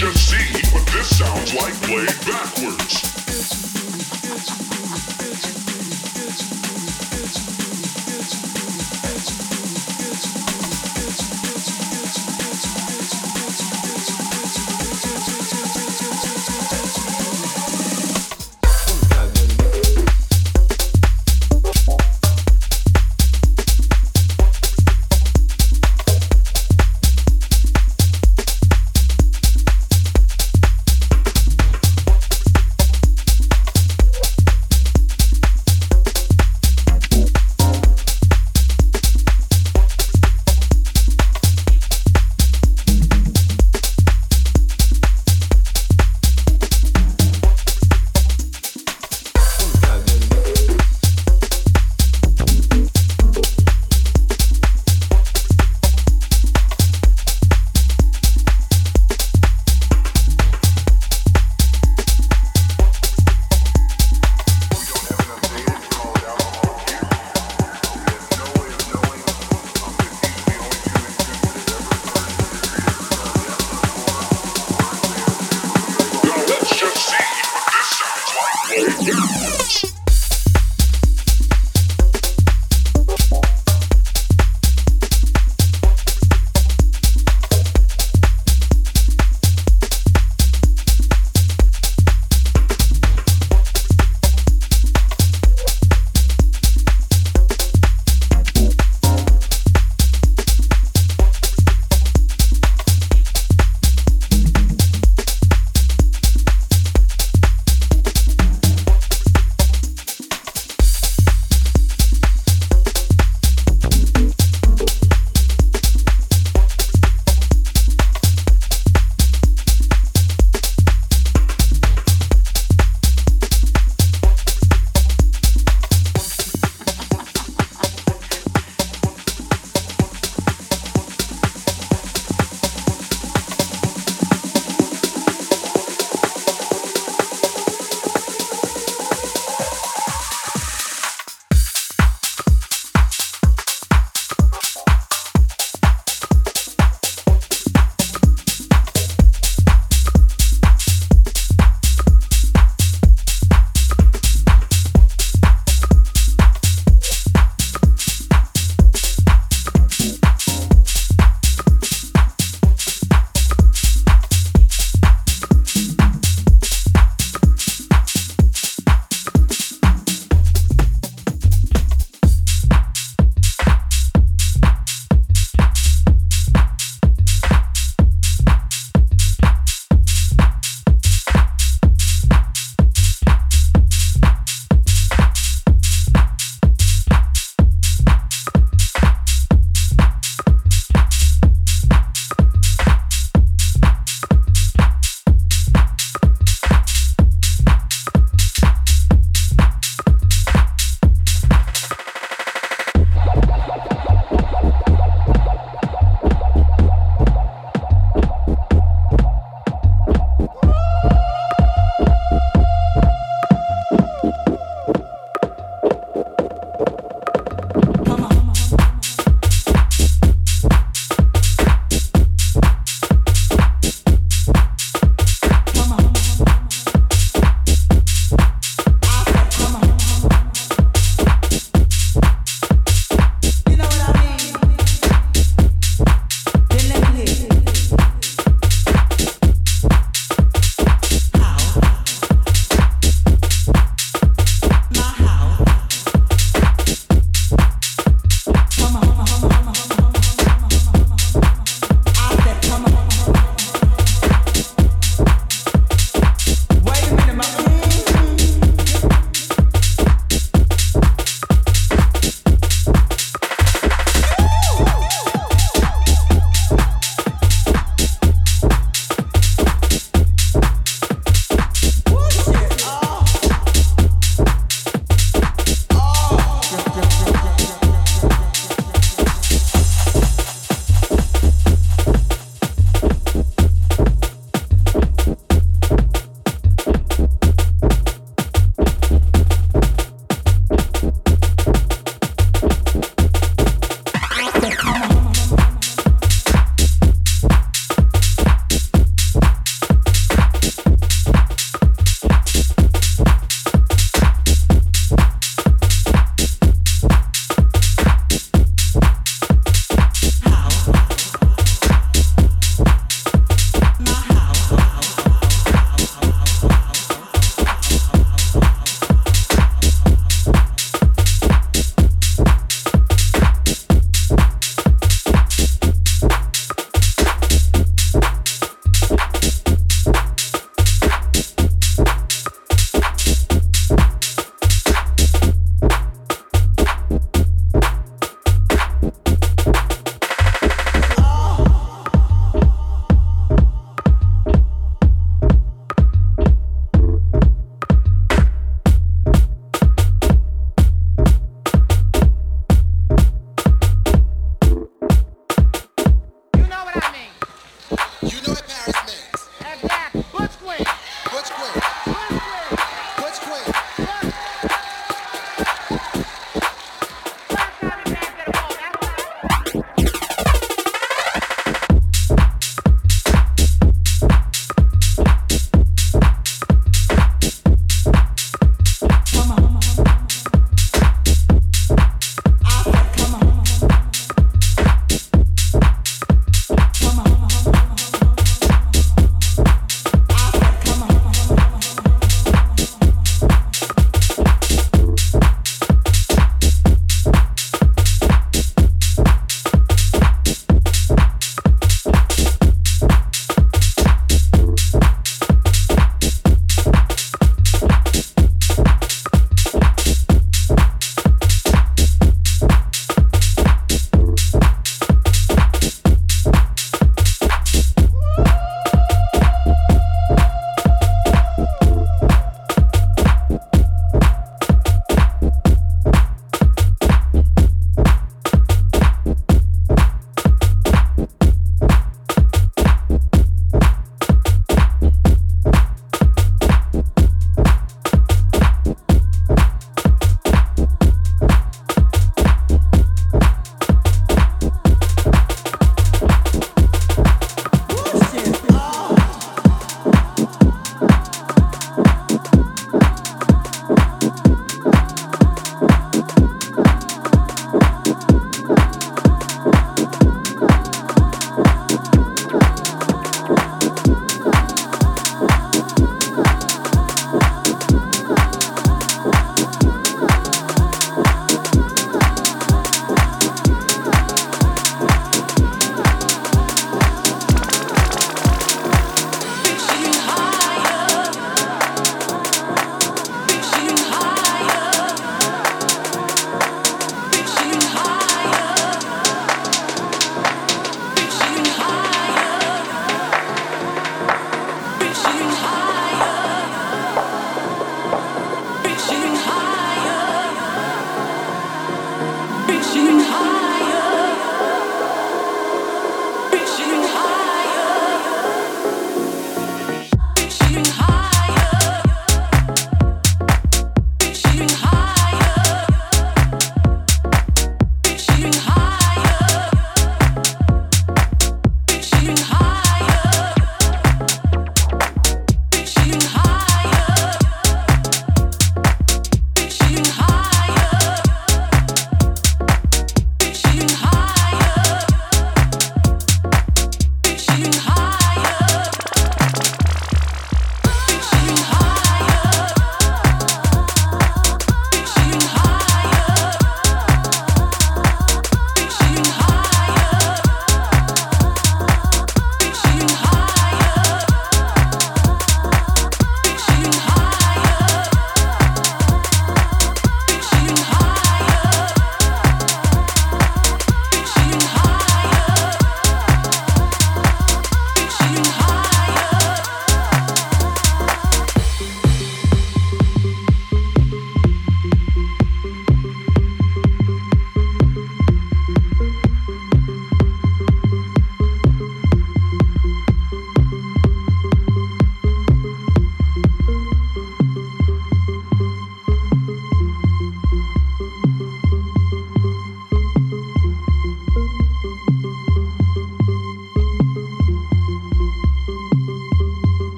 Just see, but this sounds like played backwards.